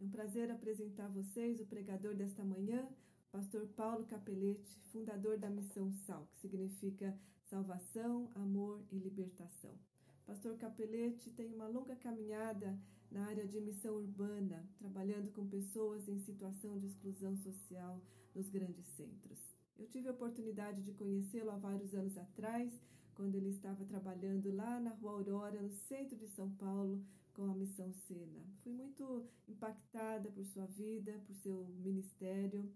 É um prazer apresentar a vocês o pregador desta manhã, pastor Paulo Capelete, fundador da Missão Sal, que significa salvação, amor e libertação. Pastor Capelete tem uma longa caminhada na área de missão urbana, trabalhando com pessoas em situação de exclusão social nos grandes centros. Eu tive a oportunidade de conhecê-lo há vários anos atrás, quando ele estava trabalhando lá na Rua Aurora, no centro de São Paulo, com a Missão Sena. Fui muito impactada por sua vida, por seu ministério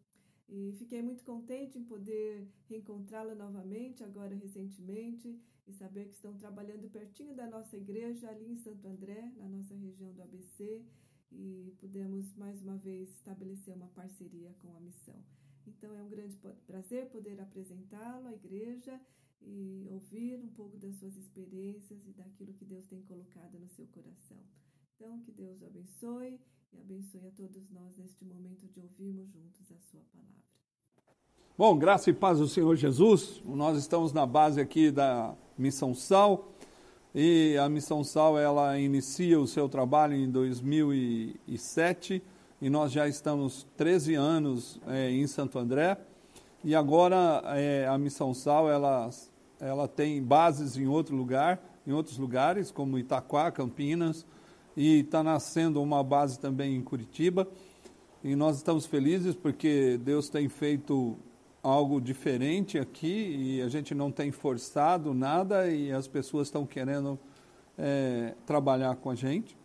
e fiquei muito contente em poder reencontrá-la novamente, agora recentemente, e saber que estão trabalhando pertinho da nossa igreja, ali em Santo André, na nossa região do ABC, e pudemos mais uma vez estabelecer uma parceria com a missão. Então é um grande prazer poder apresentá-lo à igreja e ouvir um pouco das suas experiências e daquilo que Deus tem colocado no seu coração. Então, que Deus o abençoe e abençoe a todos nós neste momento de ouvirmos juntos a sua palavra. Bom, graça e paz do Senhor Jesus. Nós estamos na base aqui da Missão Sal e a Missão Sal ela inicia o seu trabalho em 2007 e nós já estamos 13 anos é, em Santo André e agora é, a Missão Sal ela ela tem bases em outro lugar, em outros lugares, como Itaquá, Campinas, e está nascendo uma base também em Curitiba. E nós estamos felizes porque Deus tem feito algo diferente aqui e a gente não tem forçado nada e as pessoas estão querendo é, trabalhar com a gente.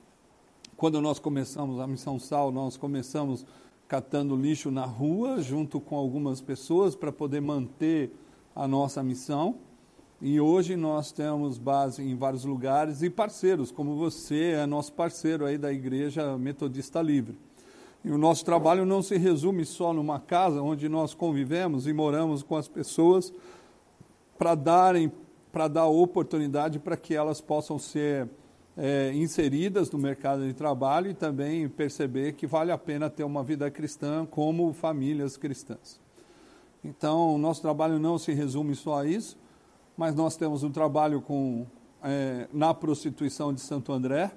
Quando nós começamos a Missão Sal, nós começamos catando lixo na rua junto com algumas pessoas para poder manter a nossa missão. E hoje nós temos base em vários lugares e parceiros, como você é nosso parceiro aí da Igreja Metodista Livre. E o nosso trabalho não se resume só numa casa onde nós convivemos e moramos com as pessoas para darem, para dar oportunidade para que elas possam ser é, inseridas no mercado de trabalho e também perceber que vale a pena ter uma vida cristã como famílias cristãs. Então, o nosso trabalho não se resume só a isso mas nós temos um trabalho com, é, na prostituição de Santo André,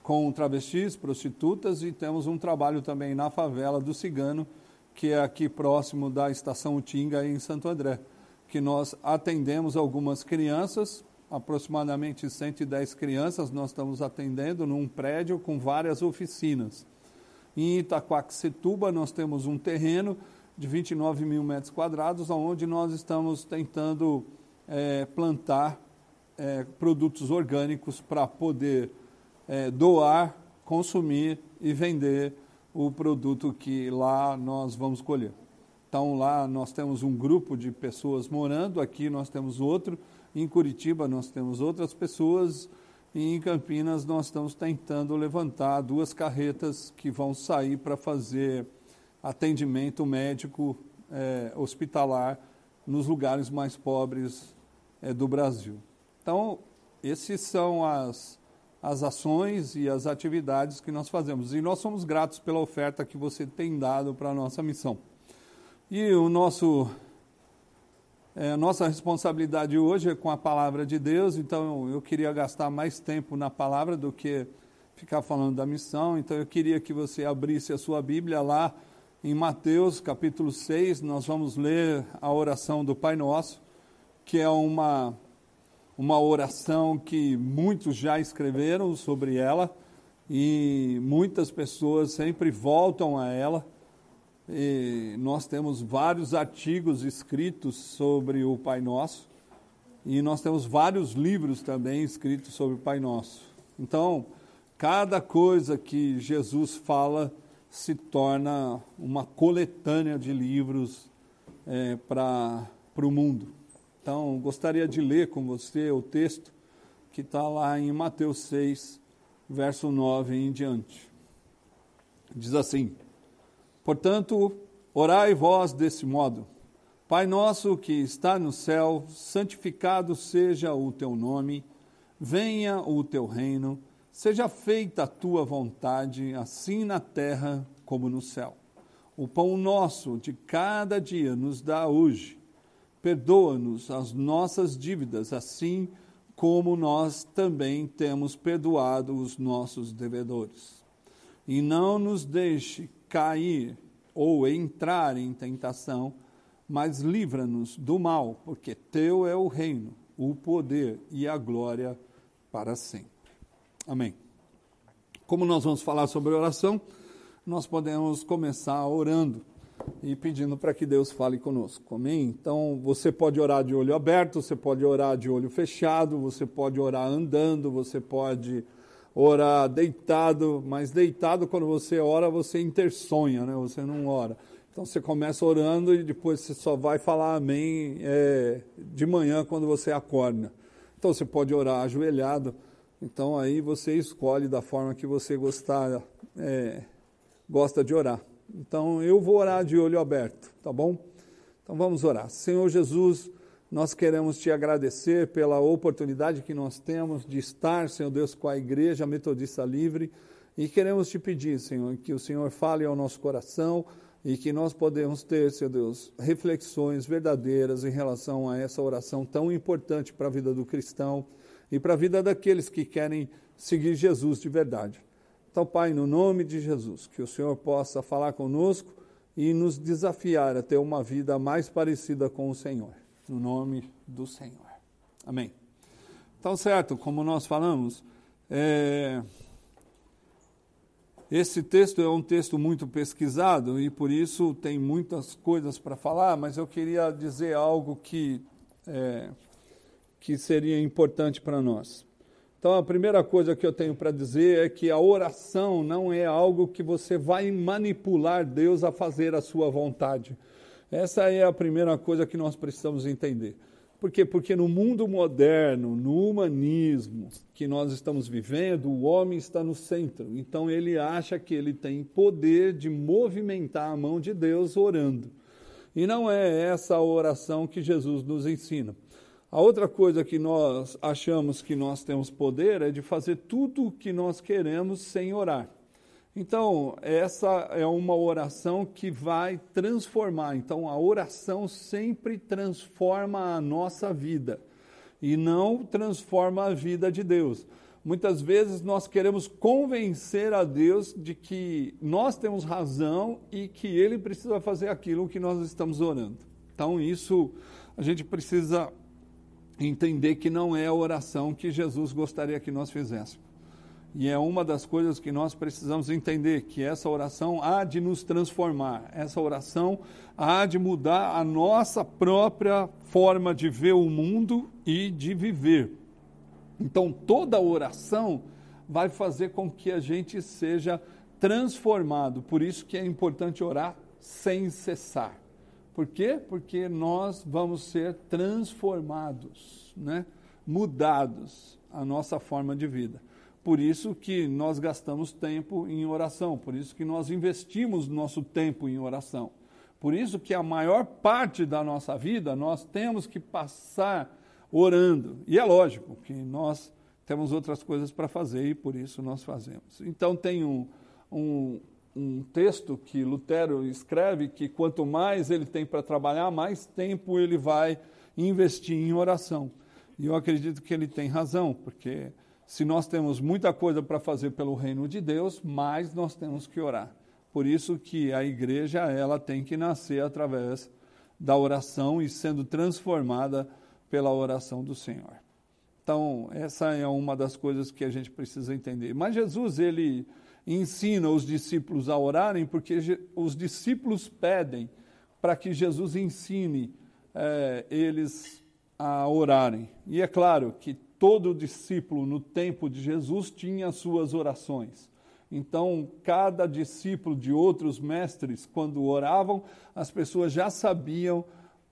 com travestis, prostitutas, e temos um trabalho também na favela do Cigano, que é aqui próximo da estação Utinga, em Santo André, que nós atendemos algumas crianças, aproximadamente 110 crianças nós estamos atendendo num prédio com várias oficinas. Em Itaquaquecetuba nós temos um terreno de 29 mil metros quadrados, onde nós estamos tentando é, plantar é, produtos orgânicos para poder é, doar, consumir e vender o produto que lá nós vamos colher. Então lá nós temos um grupo de pessoas morando, aqui nós temos outro, em Curitiba nós temos outras pessoas e em Campinas nós estamos tentando levantar duas carretas que vão sair para fazer atendimento médico é, hospitalar nos lugares mais pobres é, do Brasil. Então, esses são as, as ações e as atividades que nós fazemos. E nós somos gratos pela oferta que você tem dado para a nossa missão. E o nosso, é, nossa responsabilidade hoje é com a palavra de Deus, então eu queria gastar mais tempo na palavra do que ficar falando da missão. Então eu queria que você abrisse a sua Bíblia lá em Mateus capítulo 6, nós vamos ler a oração do Pai Nosso que é uma, uma oração que muitos já escreveram sobre ela e muitas pessoas sempre voltam a ela. E nós temos vários artigos escritos sobre o Pai Nosso e nós temos vários livros também escritos sobre o Pai Nosso. Então, cada coisa que Jesus fala se torna uma coletânea de livros é, para o mundo. Então, gostaria de ler com você o texto que está lá em Mateus 6, verso 9 em diante. Diz assim: Portanto, orai vós desse modo: Pai nosso que está no céu, santificado seja o teu nome, venha o teu reino, seja feita a tua vontade, assim na terra como no céu. O pão nosso de cada dia nos dá hoje perdoa-nos as nossas dívidas, assim como nós também temos perdoado os nossos devedores. e não nos deixe cair ou entrar em tentação, mas livra-nos do mal, porque teu é o reino, o poder e a glória para sempre. Amém. Como nós vamos falar sobre oração, nós podemos começar orando e pedindo para que Deus fale conosco. Amém? Então, você pode orar de olho aberto, você pode orar de olho fechado, você pode orar andando, você pode orar deitado, mas deitado quando você ora, você intersonha, né? Você não ora. Então você começa orando e depois você só vai falar amém é, de manhã quando você acorda. Então você pode orar ajoelhado. Então aí você escolhe da forma que você gostar, é, gosta de orar. Então eu vou orar de olho aberto, tá bom? Então vamos orar. Senhor Jesus, nós queremos te agradecer pela oportunidade que nós temos de estar, Senhor Deus, com a Igreja Metodista Livre e queremos te pedir, Senhor, que o Senhor fale ao nosso coração e que nós podemos ter, Senhor Deus, reflexões verdadeiras em relação a essa oração tão importante para a vida do cristão e para a vida daqueles que querem seguir Jesus de verdade. Então, Pai, no nome de Jesus, que o Senhor possa falar conosco e nos desafiar a ter uma vida mais parecida com o Senhor no nome do Senhor. Amém. Então, certo, como nós falamos, é, esse texto é um texto muito pesquisado e por isso tem muitas coisas para falar, mas eu queria dizer algo que, é, que seria importante para nós. Então, a primeira coisa que eu tenho para dizer é que a oração não é algo que você vai manipular Deus a fazer a sua vontade. Essa é a primeira coisa que nós precisamos entender. Por quê? Porque no mundo moderno, no humanismo que nós estamos vivendo, o homem está no centro. Então ele acha que ele tem poder de movimentar a mão de Deus orando. E não é essa a oração que Jesus nos ensina. A outra coisa que nós achamos que nós temos poder é de fazer tudo o que nós queremos sem orar. Então, essa é uma oração que vai transformar. Então, a oração sempre transforma a nossa vida e não transforma a vida de Deus. Muitas vezes nós queremos convencer a Deus de que nós temos razão e que Ele precisa fazer aquilo que nós estamos orando. Então, isso a gente precisa entender que não é a oração que Jesus gostaria que nós fizéssemos. E é uma das coisas que nós precisamos entender, que essa oração há de nos transformar, essa oração há de mudar a nossa própria forma de ver o mundo e de viver. Então, toda oração vai fazer com que a gente seja transformado. Por isso que é importante orar sem cessar. Por quê? Porque nós vamos ser transformados, né? mudados a nossa forma de vida. Por isso que nós gastamos tempo em oração, por isso que nós investimos nosso tempo em oração. Por isso que a maior parte da nossa vida nós temos que passar orando. E é lógico que nós temos outras coisas para fazer e por isso nós fazemos. Então tem um, um, um texto que Lutero escreve que quanto mais ele tem para trabalhar, mais tempo ele vai investir em oração. E eu acredito que ele tem razão, porque se nós temos muita coisa para fazer pelo reino de Deus, mais nós temos que orar. Por isso que a igreja ela tem que nascer através da oração e sendo transformada pela oração do Senhor. Então, essa é uma das coisas que a gente precisa entender. Mas Jesus, ele ensina os discípulos a orarem porque os discípulos pedem para que Jesus ensine é, eles a orarem. E é claro que todo discípulo no tempo de Jesus tinha suas orações. Então, cada discípulo de outros mestres, quando oravam, as pessoas já sabiam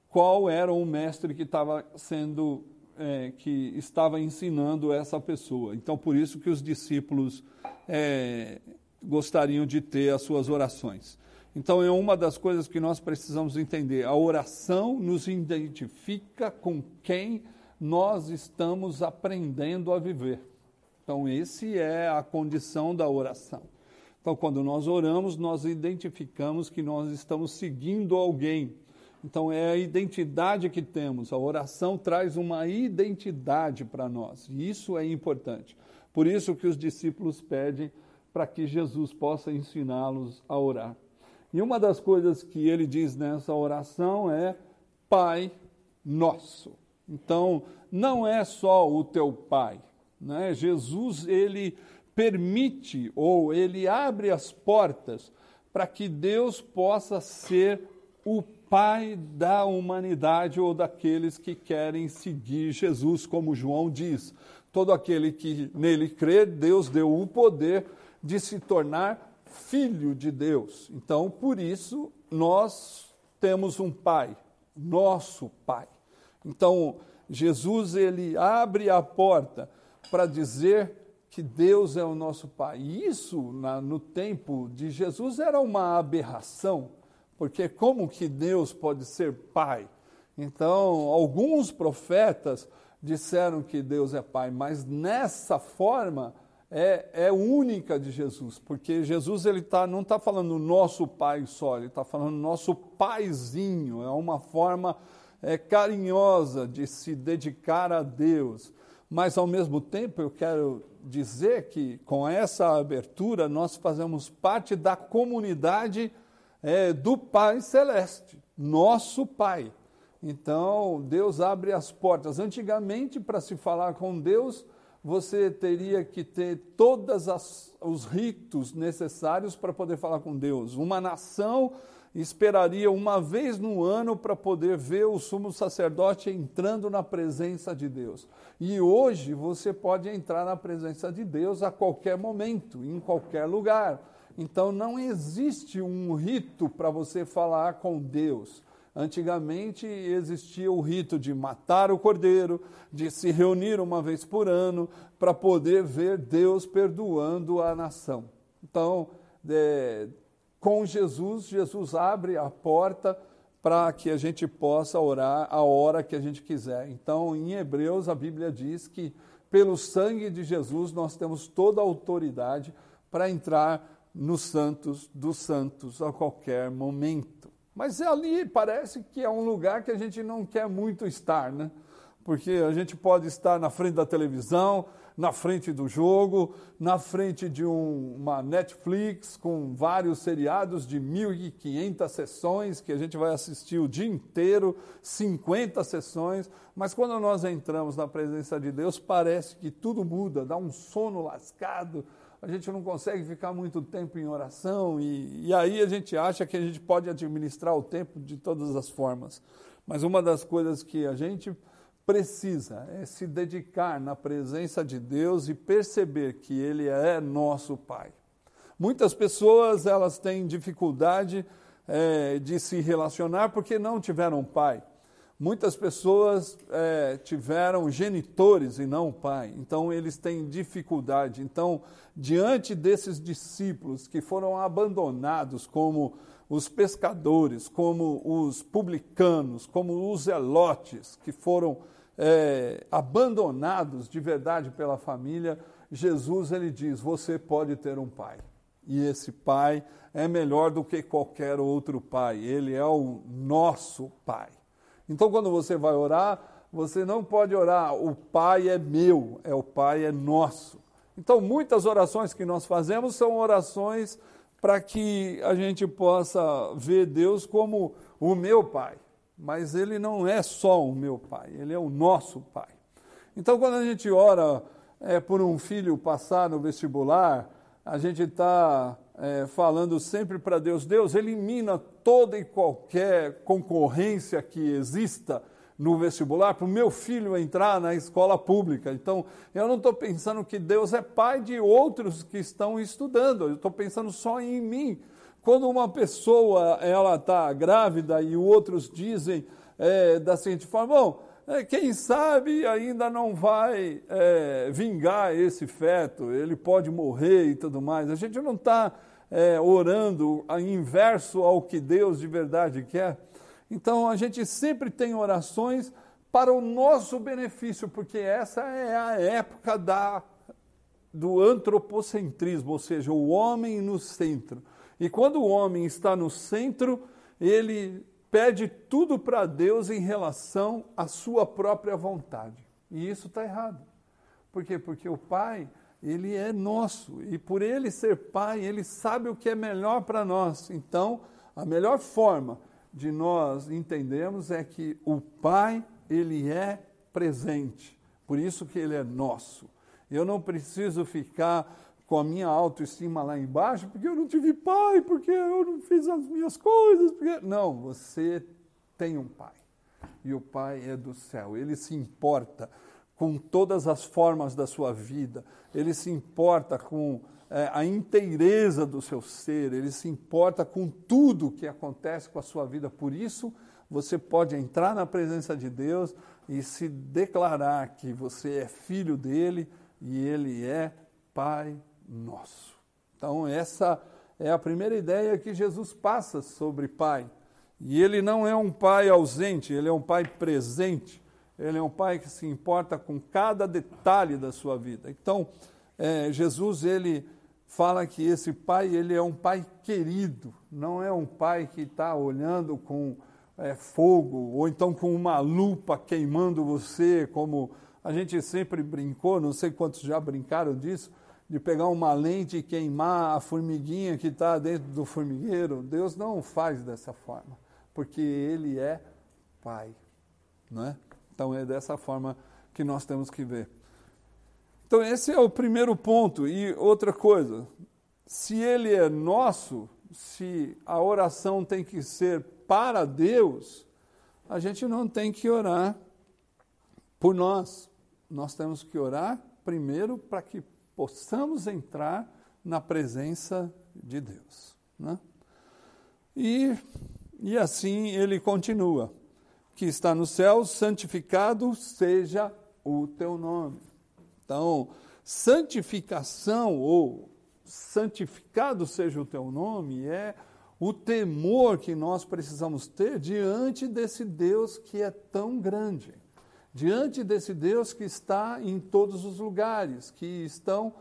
qual era o mestre que estava sendo, é, que estava ensinando essa pessoa. Então, por isso que os discípulos é, gostariam de ter as suas orações. Então, é uma das coisas que nós precisamos entender. A oração nos identifica com quem nós estamos aprendendo a viver. Então, esse é a condição da oração. Então, quando nós oramos, nós identificamos que nós estamos seguindo alguém. Então, é a identidade que temos. A oração traz uma identidade para nós. E isso é importante. Por isso que os discípulos pedem para que Jesus possa ensiná-los a orar. E uma das coisas que ele diz nessa oração é Pai Nosso. Então, não é só o teu Pai, né? Jesus ele permite ou ele abre as portas para que Deus possa ser o Pai da humanidade ou daqueles que querem seguir Jesus, como João diz. Todo aquele que nele crê, Deus deu o poder de se tornar filho de Deus. Então, por isso, nós temos um Pai, nosso Pai. Então, Jesus ele abre a porta para dizer que Deus é o nosso Pai. Isso, na, no tempo de Jesus, era uma aberração porque como que Deus pode ser pai? Então, alguns profetas disseram que Deus é pai, mas nessa forma é, é única de Jesus, porque Jesus ele tá, não está falando nosso pai só, ele está falando nosso paizinho, é uma forma é, carinhosa de se dedicar a Deus. Mas, ao mesmo tempo, eu quero dizer que com essa abertura nós fazemos parte da comunidade é, do Pai Celeste, nosso Pai. Então, Deus abre as portas. Antigamente, para se falar com Deus, você teria que ter todos os ritos necessários para poder falar com Deus. Uma nação esperaria uma vez no ano para poder ver o sumo sacerdote entrando na presença de Deus. E hoje você pode entrar na presença de Deus a qualquer momento, em qualquer lugar. Então não existe um rito para você falar com Deus. Antigamente existia o rito de matar o cordeiro, de se reunir uma vez por ano para poder ver Deus perdoando a nação. Então, é, com Jesus, Jesus abre a porta para que a gente possa orar a hora que a gente quiser. Então, em Hebreus, a Bíblia diz que pelo sangue de Jesus nós temos toda a autoridade para entrar nos santos dos santos a qualquer momento. Mas ali parece que é um lugar que a gente não quer muito estar, né? Porque a gente pode estar na frente da televisão, na frente do jogo, na frente de um, uma Netflix com vários seriados de 1.500 sessões que a gente vai assistir o dia inteiro, 50 sessões, mas quando nós entramos na presença de Deus, parece que tudo muda, dá um sono lascado, a gente não consegue ficar muito tempo em oração e, e aí a gente acha que a gente pode administrar o tempo de todas as formas. Mas uma das coisas que a gente precisa é se dedicar na presença de Deus e perceber que Ele é nosso Pai. Muitas pessoas elas têm dificuldade é, de se relacionar porque não tiveram pai. Muitas pessoas é, tiveram genitores e não pai, então eles têm dificuldade. Então, diante desses discípulos que foram abandonados como os pescadores, como os publicanos, como os zelotes, que foram é, abandonados de verdade pela família, Jesus ele diz: você pode ter um pai. E esse pai é melhor do que qualquer outro pai. Ele é o nosso pai. Então, quando você vai orar, você não pode orar, o Pai é meu, é o Pai é nosso. Então, muitas orações que nós fazemos são orações para que a gente possa ver Deus como o meu Pai. Mas Ele não é só o meu Pai, Ele é o nosso Pai. Então, quando a gente ora é, por um filho passar no vestibular, a gente está é, falando sempre para Deus: Deus, elimina toda e qualquer concorrência que exista no vestibular para o meu filho entrar na escola pública. Então, eu não estou pensando que Deus é pai de outros que estão estudando, eu estou pensando só em mim. Quando uma pessoa ela está grávida e outros dizem é, da seguinte forma, bom, é, quem sabe ainda não vai é, vingar esse feto, ele pode morrer e tudo mais. A gente não está é, orando inverso ao que Deus de verdade quer. Então a gente sempre tem orações para o nosso benefício, porque essa é a época da, do antropocentrismo, ou seja, o homem no centro. E quando o homem está no centro, ele pede tudo para Deus em relação à sua própria vontade. E isso está errado. Por quê? Porque o pai ele é nosso. E por ele ser pai, ele sabe o que é melhor para nós. Então, a melhor forma de nós entendermos é que o pai, ele é presente. Por isso que ele é nosso. Eu não preciso ficar com a minha autoestima lá embaixo, porque eu não tive pai, porque eu não fiz as minhas coisas. Porque... Não, você tem um pai. E o pai é do céu. Ele se importa com todas as formas da sua vida, ele se importa com é, a inteireza do seu ser, ele se importa com tudo que acontece com a sua vida. Por isso, você pode entrar na presença de Deus e se declarar que você é filho dele e ele é Pai nosso. Então, essa é a primeira ideia que Jesus passa sobre Pai. E ele não é um pai ausente, ele é um pai presente. Ele é um pai que se importa com cada detalhe da sua vida. Então, é, Jesus, ele fala que esse pai, ele é um pai querido, não é um pai que está olhando com é, fogo, ou então com uma lupa queimando você, como a gente sempre brincou, não sei quantos já brincaram disso, de pegar uma lente e queimar a formiguinha que está dentro do formigueiro. Deus não faz dessa forma, porque Ele é Pai, não é? Então é dessa forma que nós temos que ver. Então esse é o primeiro ponto. E outra coisa, se ele é nosso, se a oração tem que ser para Deus, a gente não tem que orar por nós. Nós temos que orar primeiro para que possamos entrar na presença de Deus. Né? E, e assim ele continua que está no céu, santificado seja o teu nome. Então, santificação ou santificado seja o teu nome é o temor que nós precisamos ter diante desse Deus que é tão grande, diante desse Deus que está em todos os lugares, que estão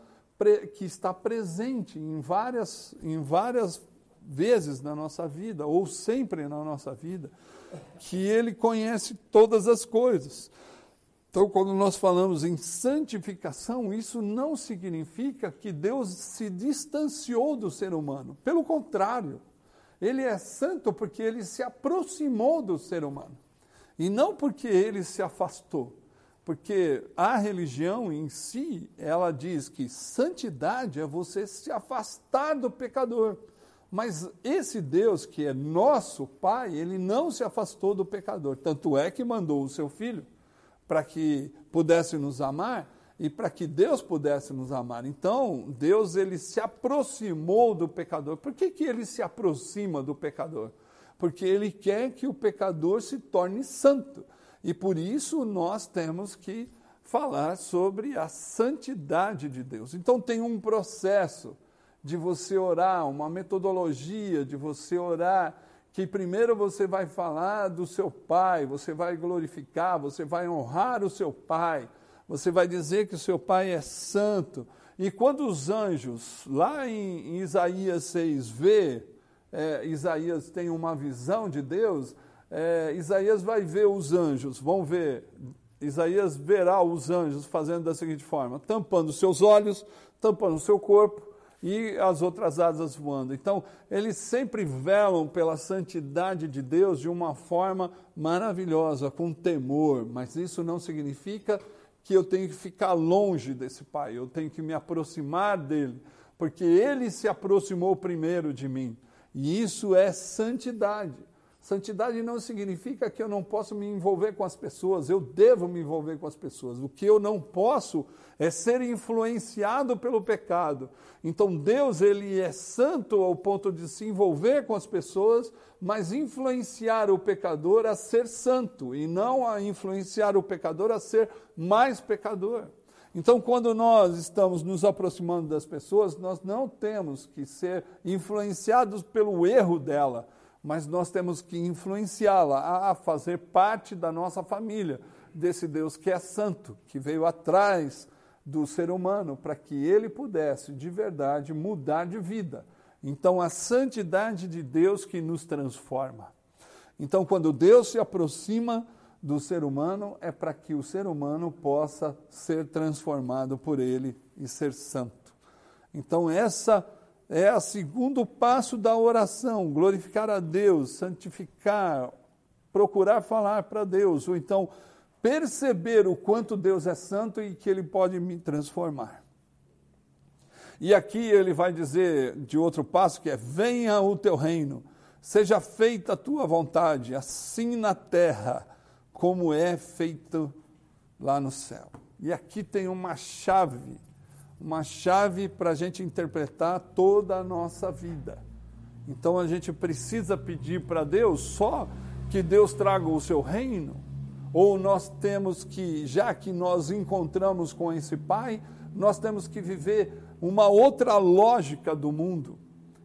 que está presente em várias em várias vezes na nossa vida ou sempre na nossa vida que ele conhece todas as coisas. Então, quando nós falamos em santificação, isso não significa que Deus se distanciou do ser humano. Pelo contrário, ele é santo porque ele se aproximou do ser humano. E não porque ele se afastou. Porque a religião em si, ela diz que santidade é você se afastar do pecador. Mas esse Deus que é nosso Pai, ele não se afastou do pecador. Tanto é que mandou o seu filho para que pudesse nos amar e para que Deus pudesse nos amar. Então, Deus ele se aproximou do pecador. Por que, que ele se aproxima do pecador? Porque ele quer que o pecador se torne santo. E por isso nós temos que falar sobre a santidade de Deus. Então, tem um processo de você orar, uma metodologia de você orar, que primeiro você vai falar do seu pai, você vai glorificar, você vai honrar o seu pai, você vai dizer que o seu pai é santo. E quando os anjos, lá em, Isaías 6, vê, é, Isaías tem uma visão de Deus, é, Isaías vai ver os anjos, vão ver, Isaías verá os anjos fazendo da seguinte forma: tampando seus olhos, tampando seu corpo, e as outras asas voando. Então, eles sempre velam pela santidade de Deus de uma forma maravilhosa, com temor, mas isso não significa que eu tenho que ficar longe desse Pai, eu tenho que me aproximar dele, porque ele se aproximou primeiro de mim. E isso é santidade. Santidade não significa que eu não posso me envolver com as pessoas, eu devo me envolver com as pessoas. O que eu não posso é ser influenciado pelo pecado. Então Deus, ele é santo ao ponto de se envolver com as pessoas, mas influenciar o pecador a ser santo e não a influenciar o pecador a ser mais pecador. Então, quando nós estamos nos aproximando das pessoas, nós não temos que ser influenciados pelo erro dela, mas nós temos que influenciá-la a fazer parte da nossa família, desse Deus que é santo, que veio atrás do ser humano para que ele pudesse de verdade mudar de vida. Então, a santidade de Deus que nos transforma. Então, quando Deus se aproxima do ser humano, é para que o ser humano possa ser transformado por ele e ser santo. Então, essa é o segundo passo da oração: glorificar a Deus, santificar, procurar falar para Deus, ou então perceber o quanto Deus é santo e que Ele pode me transformar. E aqui ele vai dizer de outro passo que é: venha o teu reino, seja feita a tua vontade, assim na terra como é feito lá no céu. E aqui tem uma chave, uma chave para a gente interpretar toda a nossa vida. Então a gente precisa pedir para Deus só que Deus traga o seu reino, ou nós temos que, já que nós encontramos com esse Pai, nós temos que viver uma outra lógica do mundo.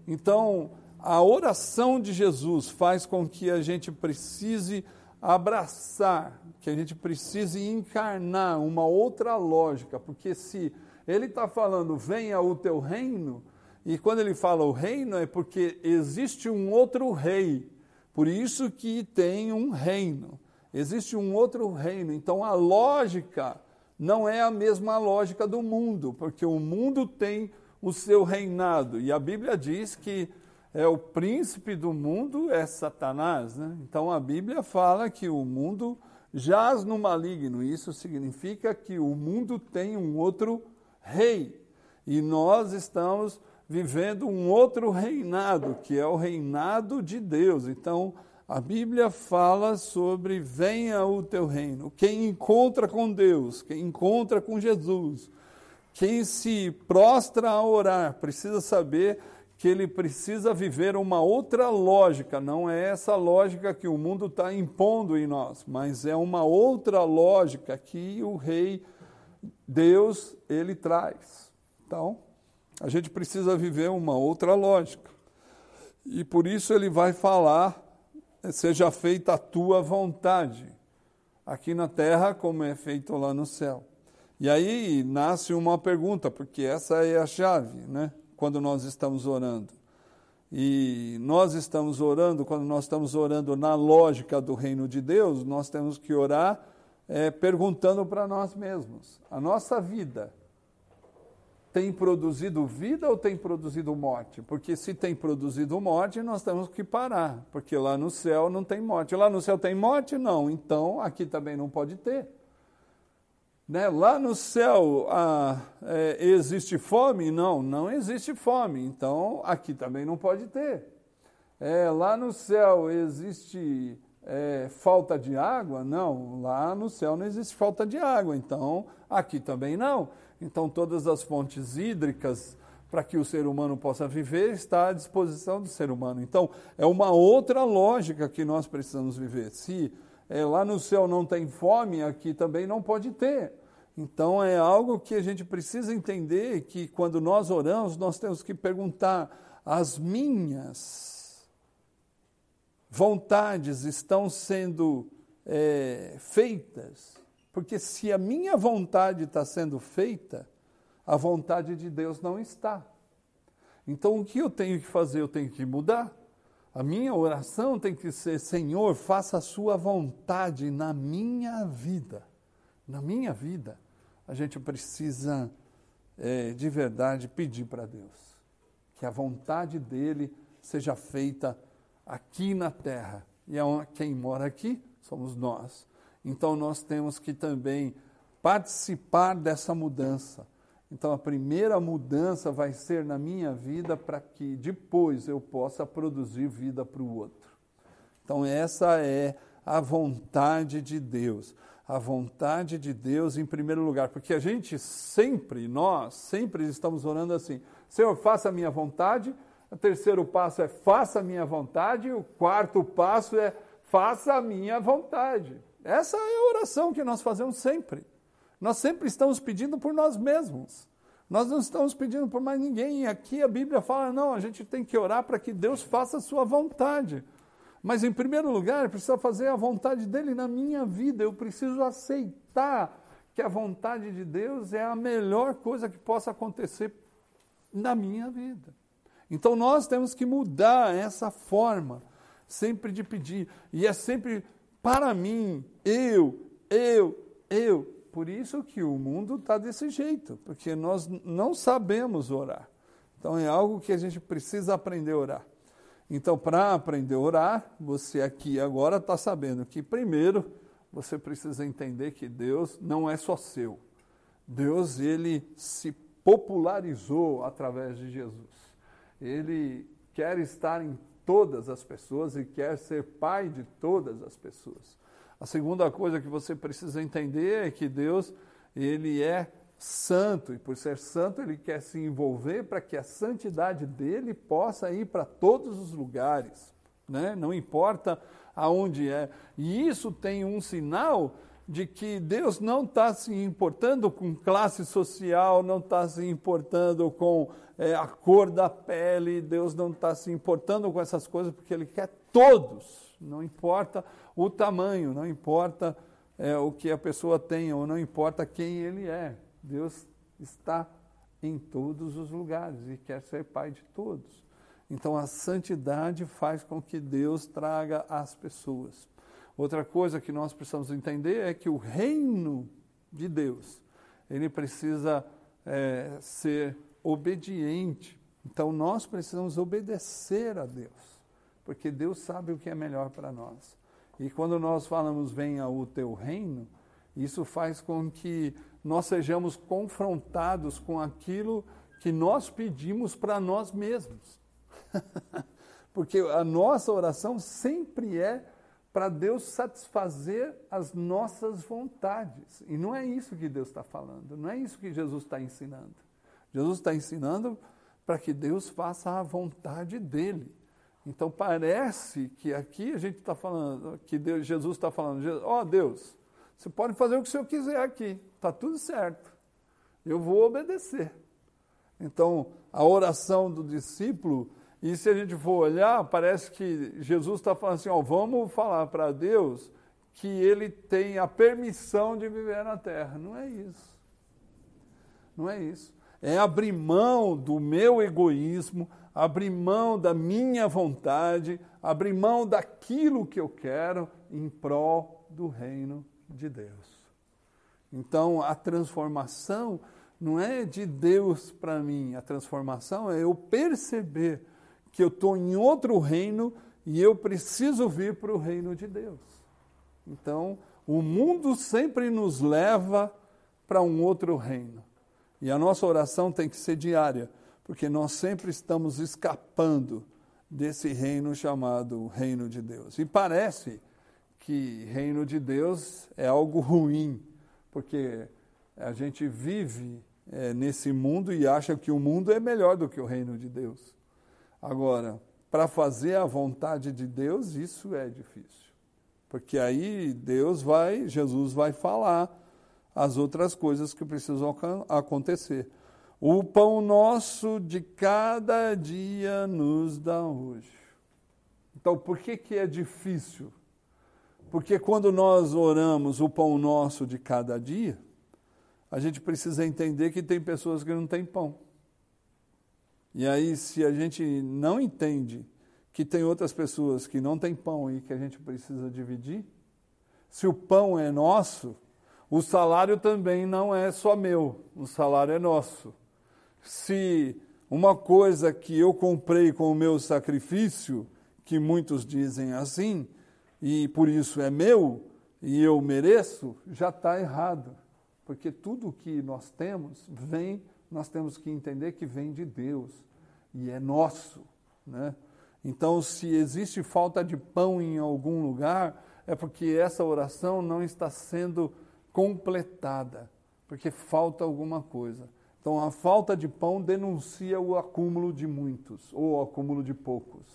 Então, a oração de Jesus faz com que a gente precise abraçar, que a gente precise encarnar uma outra lógica, porque se ele está falando, venha o teu reino, e quando ele fala o reino é porque existe um outro rei, por isso que tem um reino, existe um outro reino, então a lógica não é a mesma lógica do mundo, porque o mundo tem o seu reinado, e a Bíblia diz que é o príncipe do mundo é Satanás, né? Então a Bíblia fala que o mundo jaz no maligno. Isso significa que o mundo tem um outro rei. E nós estamos vivendo um outro reinado, que é o reinado de Deus. Então, a Bíblia fala sobre venha o teu reino. Quem encontra com Deus, quem encontra com Jesus, quem se prostra a orar, precisa saber que ele precisa viver uma outra lógica, não é essa lógica que o mundo está impondo em nós, mas é uma outra lógica que o rei Deus ele traz. Então, a gente precisa viver uma outra lógica. E por isso ele vai falar seja feita a tua vontade, aqui na terra como é feito lá no céu. E aí nasce uma pergunta, porque essa é a chave, né? Quando nós estamos orando. E nós estamos orando, quando nós estamos orando na lógica do reino de Deus, nós temos que orar é, perguntando para nós mesmos: a nossa vida tem produzido vida ou tem produzido morte? Porque se tem produzido morte, nós temos que parar, porque lá no céu não tem morte. Lá no céu tem morte? Não, então aqui também não pode ter. Né? Lá no céu ah, é, existe fome? Não, não existe fome, então aqui também não pode ter. É, lá no céu existe é, falta de água? Não, lá no céu não existe falta de água, então aqui também não. Então, todas as fontes hídricas para que o ser humano possa viver está à disposição do ser humano. Então, é uma outra lógica que nós precisamos viver. Se é, lá no céu não tem fome, aqui também não pode ter. Então, é algo que a gente precisa entender que quando nós oramos, nós temos que perguntar: as minhas vontades estão sendo é, feitas porque se a minha vontade está sendo feita, a vontade de Deus não está. Então o que eu tenho que fazer? Eu tenho que mudar. A minha oração tem que ser: Senhor, faça a sua vontade na minha vida. Na minha vida. A gente precisa, é, de verdade, pedir para Deus que a vontade dele seja feita aqui na terra. E quem mora aqui somos nós. Então nós temos que também participar dessa mudança. Então a primeira mudança vai ser na minha vida para que depois eu possa produzir vida para o outro. Então essa é a vontade de Deus. A vontade de Deus em primeiro lugar, porque a gente sempre, nós sempre estamos orando assim: Senhor, faça a minha vontade. O terceiro passo é faça a minha vontade. O quarto passo é faça a minha vontade. Essa é a oração que nós fazemos sempre. Nós sempre estamos pedindo por nós mesmos. Nós não estamos pedindo por mais ninguém. E aqui a Bíblia fala: não, a gente tem que orar para que Deus faça a sua vontade. Mas, em primeiro lugar, precisa fazer a vontade dele na minha vida. Eu preciso aceitar que a vontade de Deus é a melhor coisa que possa acontecer na minha vida. Então, nós temos que mudar essa forma sempre de pedir. E é sempre para mim, eu, eu, eu, por isso que o mundo está desse jeito, porque nós não sabemos orar. Então é algo que a gente precisa aprender a orar. Então, para aprender a orar, você aqui agora está sabendo que, primeiro, você precisa entender que Deus não é só seu. Deus, ele se popularizou através de Jesus. Ele quer estar em todas as pessoas e quer ser pai de todas as pessoas. A segunda coisa que você precisa entender é que Deus, ele é santo e por ser santo ele quer se envolver para que a santidade dele possa ir para todos os lugares, né? Não importa aonde é. E isso tem um sinal de que Deus não está se importando com classe social, não está se importando com é, a cor da pele, Deus não está se importando com essas coisas, porque Ele quer todos, não importa o tamanho, não importa é, o que a pessoa tem, ou não importa quem ele é. Deus está em todos os lugares e quer ser Pai de todos. Então a santidade faz com que Deus traga as pessoas. Outra coisa que nós precisamos entender é que o reino de Deus, ele precisa é, ser obediente. Então nós precisamos obedecer a Deus, porque Deus sabe o que é melhor para nós. E quando nós falamos venha o teu reino, isso faz com que nós sejamos confrontados com aquilo que nós pedimos para nós mesmos. Porque a nossa oração sempre é para Deus satisfazer as nossas vontades. E não é isso que Deus está falando, não é isso que Jesus está ensinando. Jesus está ensinando para que Deus faça a vontade dele. Então parece que aqui a gente está falando, que Deus, Jesus está falando, ó oh, Deus, você pode fazer o que o Senhor quiser aqui, está tudo certo, eu vou obedecer. Então a oração do discípulo e se a gente for olhar, parece que Jesus está falando assim: ó, vamos falar para Deus que ele tem a permissão de viver na terra. Não é isso. Não é isso. É abrir mão do meu egoísmo, abrir mão da minha vontade, abrir mão daquilo que eu quero em prol do reino de Deus. Então, a transformação não é de Deus para mim, a transformação é eu perceber que eu estou em outro reino e eu preciso vir para o reino de Deus. Então, o mundo sempre nos leva para um outro reino. E a nossa oração tem que ser diária, porque nós sempre estamos escapando desse reino chamado Reino de Deus. E parece que Reino de Deus é algo ruim, porque a gente vive é, nesse mundo e acha que o mundo é melhor do que o Reino de Deus. Agora, para fazer a vontade de Deus, isso é difícil. Porque aí Deus vai, Jesus vai falar as outras coisas que precisam acontecer. O pão nosso de cada dia nos dá hoje. Então, por que, que é difícil? Porque quando nós oramos o pão nosso de cada dia, a gente precisa entender que tem pessoas que não têm pão. E aí, se a gente não entende que tem outras pessoas que não têm pão e que a gente precisa dividir, se o pão é nosso, o salário também não é só meu, o salário é nosso. Se uma coisa que eu comprei com o meu sacrifício, que muitos dizem assim, e por isso é meu, e eu mereço, já está errado. Porque tudo que nós temos vem nós temos que entender que vem de Deus e é nosso. Né? Então, se existe falta de pão em algum lugar, é porque essa oração não está sendo completada, porque falta alguma coisa. Então, a falta de pão denuncia o acúmulo de muitos, ou o acúmulo de poucos.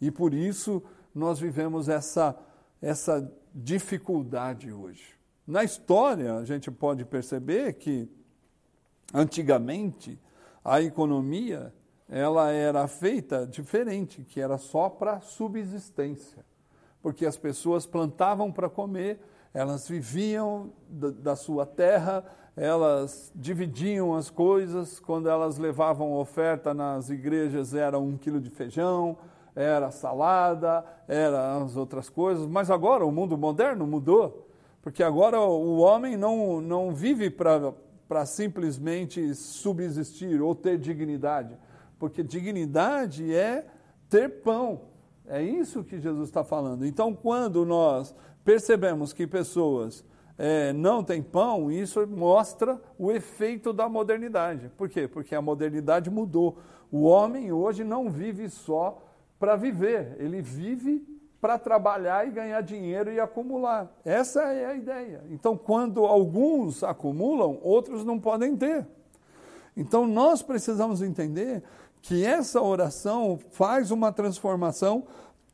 E por isso nós vivemos essa, essa dificuldade hoje. Na história, a gente pode perceber que Antigamente, a economia ela era feita diferente, que era só para subsistência, porque as pessoas plantavam para comer, elas viviam da, da, sua terra, elas dividiam as coisas, quando elas levavam oferta nas igrejas era um quilo de feijão, era salada, era as outras coisas, mas agora o mundo moderno mudou, Porque agora o homem não, não vive para simplesmente subsistir ou ter dignidade. Porque dignidade é ter pão. É isso que Jesus está falando. Então, quando nós percebemos que pessoas é, não têm pão, isso mostra o efeito da modernidade. Por quê? Porque a modernidade mudou. O homem hoje não vive só para viver, ele vive para trabalhar e ganhar dinheiro e acumular. Essa é a ideia. Então, quando alguns acumulam, outros não podem ter. Então, nós precisamos entender que essa oração faz uma transformação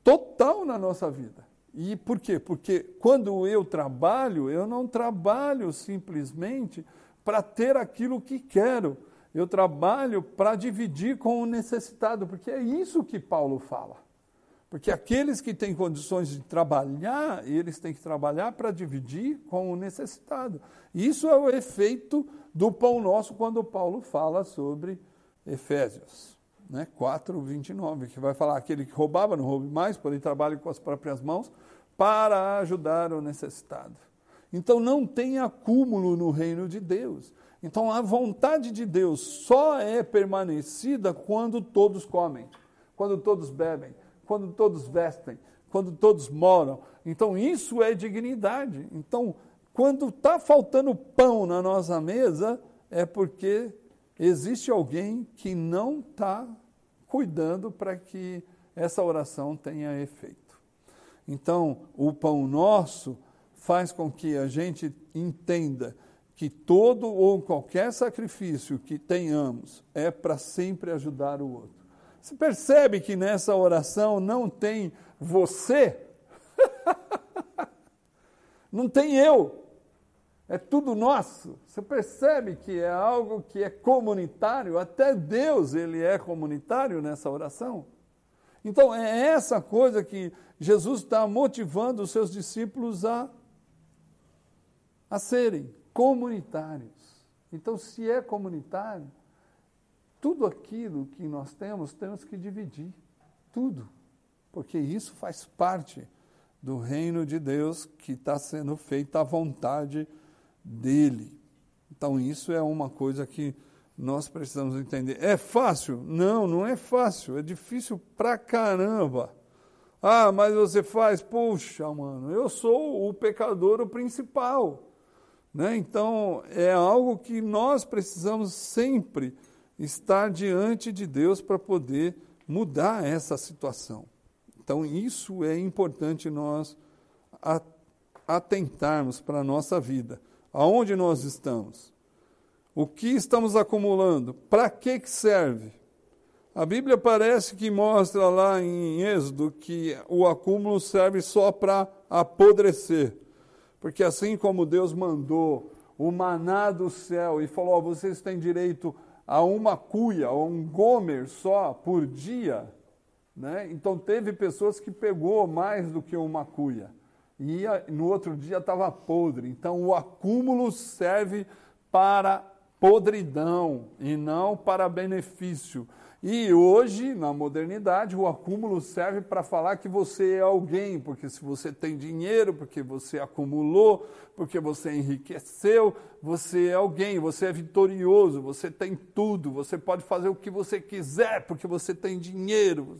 total na nossa vida. E por quê? Porque quando eu trabalho, eu não trabalho simplesmente para ter aquilo que quero. Eu trabalho para dividir com o necessitado, porque é isso que Paulo fala. Porque aqueles que têm condições de trabalhar, eles têm que trabalhar para dividir com o necessitado. Isso é o efeito do pão nosso quando Paulo fala sobre Efésios né, 4, 29, que vai falar aquele que roubava, não roube mais, porém trabalhe com as próprias mãos para ajudar o necessitado. Então não tem acúmulo no reino de Deus. Então a vontade de Deus só é permanecida quando todos comem, quando todos bebem, quando todos vestem, quando todos moram. Então isso é dignidade. Então quando está faltando pão na nossa mesa, é porque existe alguém que não está cuidando para que essa oração tenha efeito. Então, o pão nosso faz com que a gente entenda que todo ou qualquer sacrifício que tenhamos é para sempre ajudar o outro. Você percebe que nessa oração não tem você, não tem eu, é tudo nosso. Você percebe que é algo que é comunitário, até Deus ele é comunitário nessa oração. Então é essa coisa que Jesus está motivando os seus discípulos a, a serem comunitários. Então, se é comunitário, tudo aquilo que nós temos, temos que dividir. Tudo. Porque isso faz parte do reino de Deus que está sendo feita à vontade de dele. Então, isso é uma coisa que nós precisamos entender. É fácil? Não, não é fácil. É difícil pra caramba. Ah, mas você faz, puxa, mano, eu sou o pecador o principal. Né? Então, é algo que nós precisamos sempre estar diante de Deus para poder mudar essa situação. Então, isso é importante nós atentarmos para a nossa vida. Aonde nós estamos? O que estamos acumulando? Para que, que serve? A Bíblia parece que mostra lá em Êxodo que o acúmulo serve só para apodrecer. Porque assim como Deus mandou o maná do céu e falou: oh, vocês têm direito a uma cuia, a um gomer só por dia. Né? Então teve pessoas que pegou mais do que uma cuia e no outro dia estava podre. Então o acúmulo serve para podridão e não para benefício. E hoje, na modernidade, o acúmulo serve para falar que você é alguém, porque se você tem dinheiro, porque você acumulou, porque você enriqueceu, você é alguém, você é vitorioso, você tem tudo, você pode fazer o que você quiser, porque você tem dinheiro.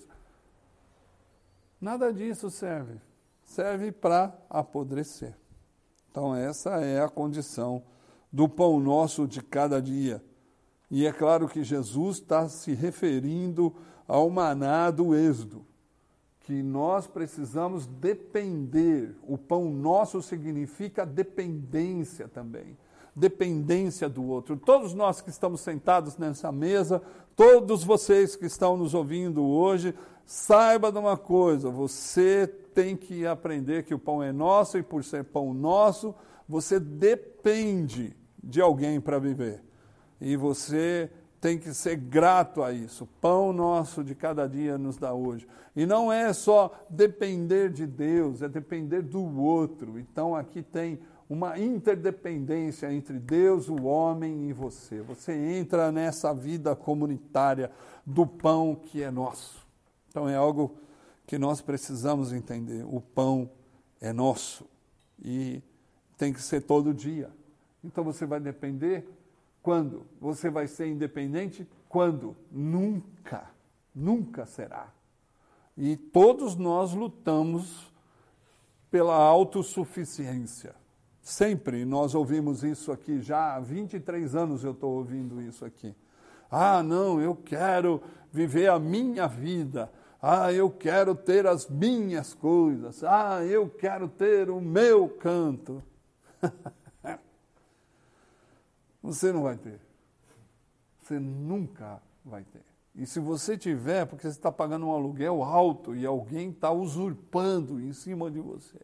Nada disso serve serve para apodrecer. Então, essa é a condição do pão nosso de cada dia. E é claro que Jesus está se referindo ao maná do êxodo, que nós precisamos depender. O pão nosso significa dependência também. Dependência do outro. Todos nós que estamos sentados nessa mesa, todos vocês que estão nos ouvindo hoje, saiba de uma coisa: você tem que aprender que o pão é nosso e por ser pão nosso, você depende de alguém para viver. E você tem que ser grato a isso. Pão nosso de cada dia nos dá hoje. E não é só depender de Deus, é depender do outro. Então aqui tem uma interdependência entre Deus, o homem e você. Você entra nessa vida comunitária do pão que é nosso. Então é algo que nós precisamos entender. O pão é nosso. E tem que ser todo dia. Então você vai depender quando? Você vai ser independente quando? Nunca. Nunca será. E todos nós lutamos pela autossuficiência. Sempre nós ouvimos isso aqui, já há 23 anos eu estou ouvindo isso aqui. Ah, não, eu quero viver a minha vida. Ah, eu quero ter as minhas coisas. Ah, eu quero ter o meu canto. Você não vai ter. Você nunca vai ter. E se você tiver, porque você está pagando um aluguel alto e alguém está usurpando em cima de você.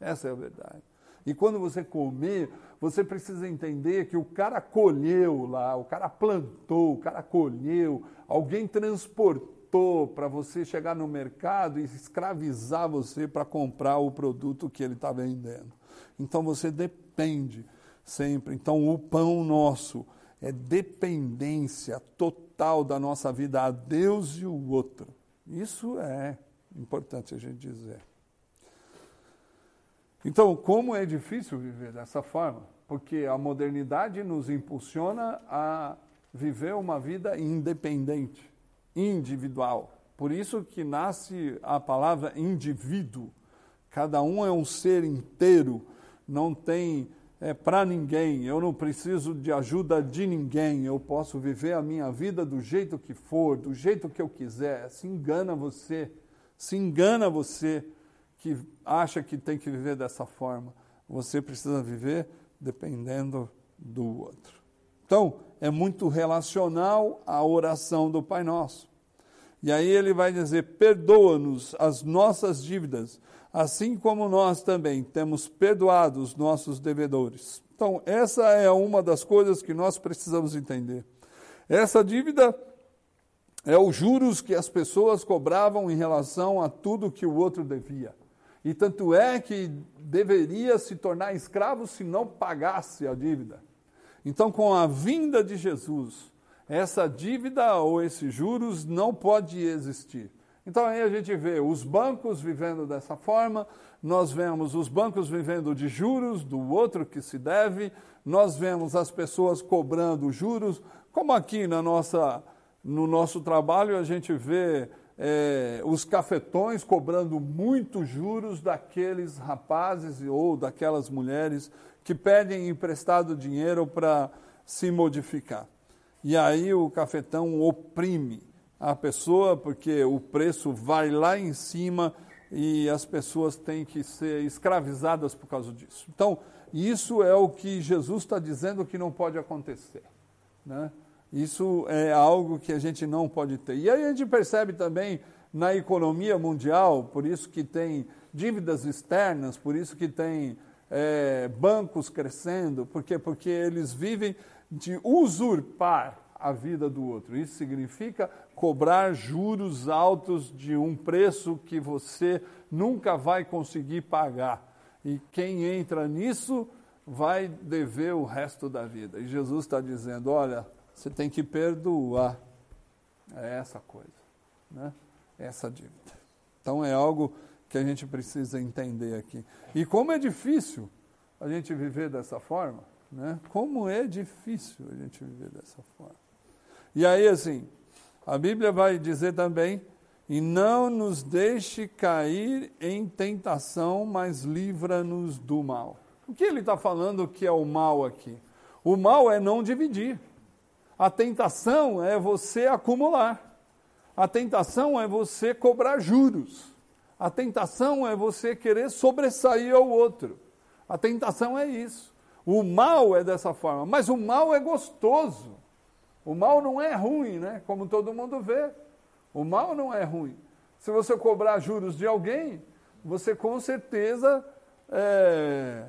Essa é a verdade. E quando você comer, você precisa entender que o cara colheu lá, o cara plantou, o cara colheu, alguém transportou para você chegar no mercado e escravizar você para comprar o produto que ele está vendendo. Então você depende sempre. Então o pão nosso é dependência total da nossa vida a Deus e o outro. Isso é importante a gente dizer. Então, como é difícil viver dessa forma? Porque a modernidade nos impulsiona a viver uma vida independente, individual. Por isso que nasce a palavra indivíduo. Cada um é um ser inteiro, não tem é, para ninguém, eu não preciso de ajuda de ninguém, eu posso viver a minha vida do jeito que for, do jeito que eu quiser. Se engana você, se engana você que acha que tem que viver dessa forma. Você precisa viver dependendo do outro. Então, é muito relacional a oração do Pai Nosso. E aí ele vai dizer: perdoa-nos as nossas dívidas, assim como nós também temos perdoado os nossos devedores. Então, essa é uma das coisas que nós precisamos entender. Essa dívida é os juros que as pessoas cobravam em relação a tudo que o outro devia. E tanto é que deveria se tornar escravo se não pagasse a dívida. Então, com a vinda de Jesus, essa dívida ou esses juros não pode existir. Então aí a gente vê os bancos vivendo dessa forma, nós vemos os bancos vivendo de juros do outro que se deve, nós vemos as pessoas cobrando juros, como aqui na nossa, no nosso trabalho a gente vê é, os cafetões cobrando muitos juros daqueles rapazes ou daquelas mulheres que pedem emprestado dinheiro para se modificar. E aí o cafetão oprime a pessoa porque o preço vai lá em cima e as pessoas têm que ser escravizadas por causa disso. Então, isso é o que Jesus está dizendo que não pode acontecer. Né? Isso é algo que a gente não pode ter. E aí a gente percebe também na economia mundial, por isso que tem dívidas externas, por isso que tem é, bancos crescendo, porque porque eles vivem de usurpar a vida do outro. Isso significa cobrar juros altos de um preço que você nunca vai conseguir pagar. E quem entra nisso vai dever o resto da vida. E Jesus está dizendo: olha, você tem que perdoar. É essa coisa, né? Essa dívida. Então é algo que a gente precisa entender aqui. E como é difícil a gente viver dessa forma, né? Como é difícil a gente viver dessa forma. E aí assim, a Bíblia vai dizer também e não nos deixe cair em tentação, mas livra-nos do mal. O que ele está falando que é o mal aqui? O mal é não dividir. A tentação é você acumular. A tentação é você cobrar juros. A tentação é você querer sobressair ao outro. A tentação é isso. O mal é dessa forma, mas o mal é gostoso. O mal não é ruim, né? Como todo mundo vê. O mal não é ruim. Se você cobrar juros de alguém, você com certeza é,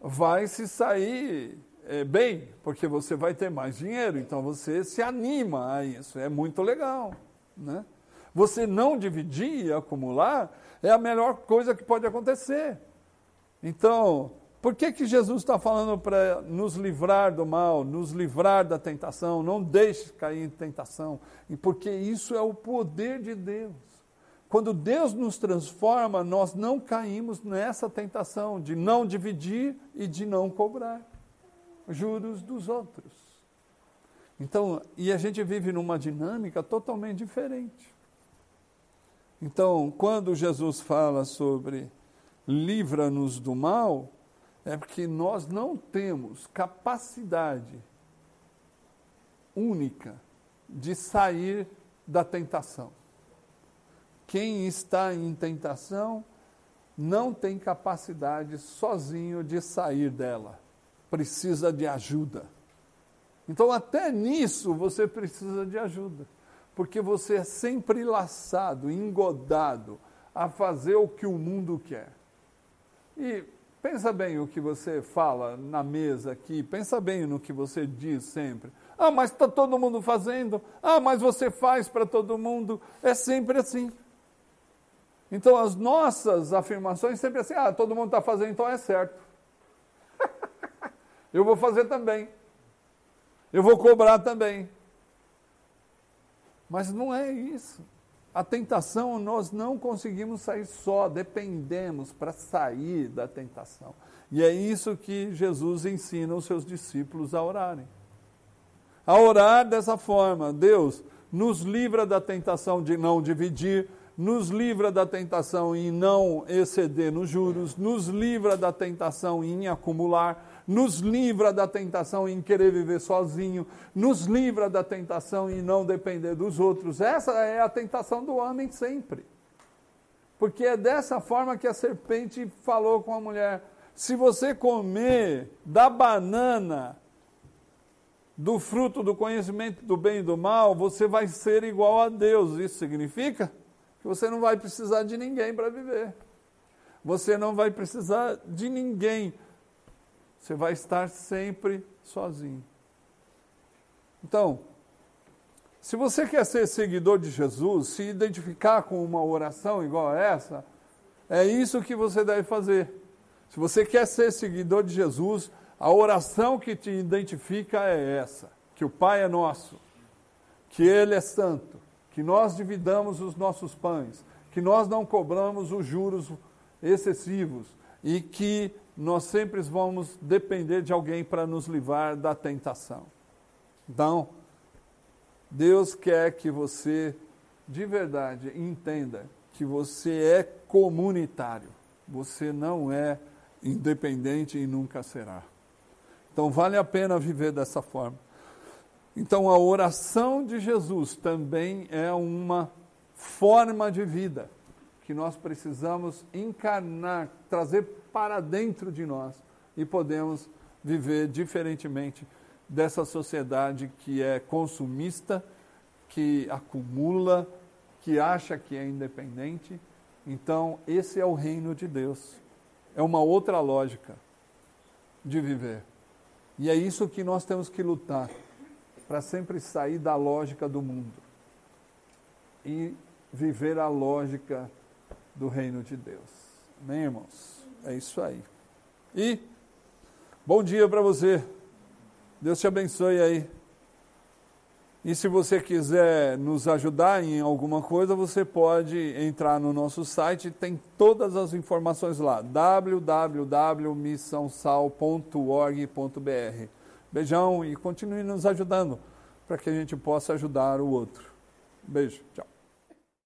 vai se sair é, bem, porque você vai ter mais dinheiro, então você se anima a isso, é muito legal. Né? Você não dividir e acumular é a melhor coisa que pode acontecer. Então, por que, que Jesus está falando para nos livrar do mal, nos livrar da tentação? Não deixe cair em tentação. E porque isso é o poder de Deus. quando Deus nos transforma, nós não caímos nessa tentação de não dividir e de não cobrar juros dos outros. Então, e a gente vive numa dinâmica totalmente diferente. Então, quando Jesus fala sobre livra-nos do mal, é porque nós não temos capacidade única de sair da tentação. Quem está em tentação não tem capacidade sozinho de sair dela. Precisa de ajuda. Então, até nisso você precisa de ajuda. Porque você é sempre laçado, engodado a fazer o que o mundo quer. E pensa bem o que você fala na mesa aqui, pensa bem no que você diz sempre. Ah, mas está todo mundo fazendo. Ah, mas você faz para todo mundo. É sempre assim. Então, as nossas afirmações sempre assim, ah, todo mundo está fazendo, então é certo. Eu vou fazer também. Eu vou cobrar também. Mas não é isso. A tentação, nós não conseguimos sair só, dependemos para sair da tentação. E é isso que Jesus ensina os seus discípulos a orarem. A orar dessa forma: Deus, nos livra da tentação de não dividir, nos livra da tentação em não exceder nos juros, nos livra da tentação em acumular, nos livra da tentação em querer viver sozinho, nos livra da tentação em não depender dos outros. Essa é a tentação do homem sempre. Porque é dessa forma que a serpente falou com a mulher: se você comer da banana, do fruto do conhecimento do bem e do mal, você vai ser igual a Deus. Isso significa? que você não vai precisar de ninguém para viver. Você não vai precisar de ninguém. Você vai estar sempre sozinho. Então, se você quer ser seguidor de Jesus, se identificar com uma oração igual a essa, é isso que você deve fazer. Se você quer ser seguidor de Jesus, a oração que te identifica é essa: que o Pai é nosso, que Ele é santo, que nós dividamos os nossos pães, que nós não cobramos os juros excessivos e que nós sempre vamos depender de alguém para nos livrar da tentação. Então, Deus quer que você, de verdade, entenda que você é comunitário, você não é independente e nunca será. Então, vale a pena viver dessa forma. Então, a oração de Jesus também é uma forma de vida que nós precisamos encarnar, trazer para dentro de nós e podemos viver diferentemente dessa sociedade que é consumista, que acumula, que acha que é independente. Então, esse é o reino de Deus. É uma outra lógica de viver. E é isso que nós temos que lutar para sempre sair da lógica do mundo e viver a lógica do reino de Deus. Amém, irmãos? É isso aí. E bom dia para você. Deus te abençoe aí. E se você quiser nos ajudar em alguma coisa, você pode entrar no nosso site, tem todas as informações lá, www.missãosal.org.br. Beijão e continue nos ajudando para que a gente possa ajudar o outro. Beijo, tchau.